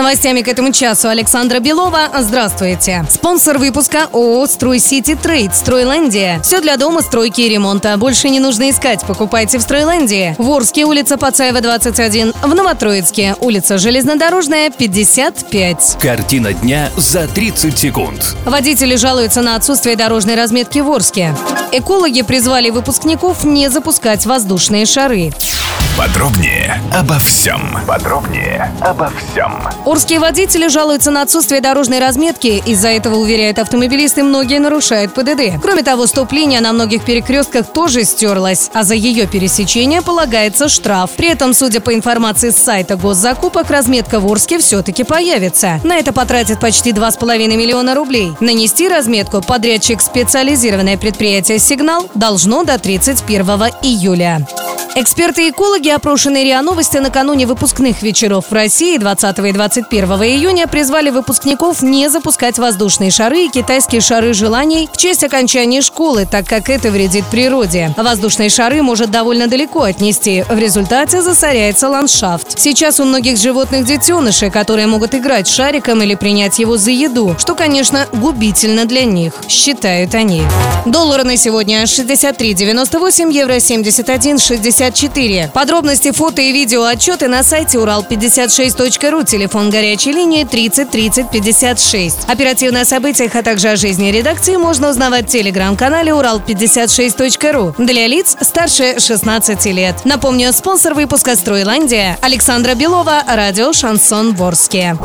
Новостями к этому часу Александра Белова. Здравствуйте. Спонсор выпуска ООО «Строй Сити Трейд» «Стройландия». Все для дома, стройки и ремонта. Больше не нужно искать. Покупайте в «Стройландии». В Орске, улица Пацаева, 21. В Новотроицке, улица Железнодорожная, 55. Картина дня за 30 секунд. Водители жалуются на отсутствие дорожной разметки в Орске. Экологи призвали выпускников не запускать воздушные шары. Подробнее обо всем. Подробнее обо всем. Орские водители жалуются на отсутствие дорожной разметки. Из-за этого, уверяют автомобилисты, многие нарушают ПДД. Кроме того, стоп-линия на многих перекрестках тоже стерлась, а за ее пересечение полагается штраф. При этом, судя по информации с сайта госзакупок, разметка в Орске все-таки появится. На это потратят почти 2,5 миллиона рублей. Нанести разметку подрядчик специализированное предприятие «Сигнал» должно до 31 июля. Эксперты и экологи, опрошенные РИА Новости накануне выпускных вечеров в России 20 и 21 июня, призвали выпускников не запускать воздушные шары и китайские шары желаний в честь окончания школы, так как это вредит природе. Воздушные шары может довольно далеко отнести. В результате засоряется ландшафт. Сейчас у многих животных детеныши, которые могут играть шариком или принять его за еду, что, конечно, губительно для них, считают они. Доллары на сегодня 63,98, евро 71,64. Подробности, фото и видео отчеты на сайте урал56.ру, телефон горячей линии 30 30 56. Оперативно о событиях, а также о жизни редакции можно узнавать в телеграм-канале урал56.ру для лиц старше 16 лет. Напомню, спонсор выпуска «Стройландия» Александра Белова, радио «Шансон Ворске».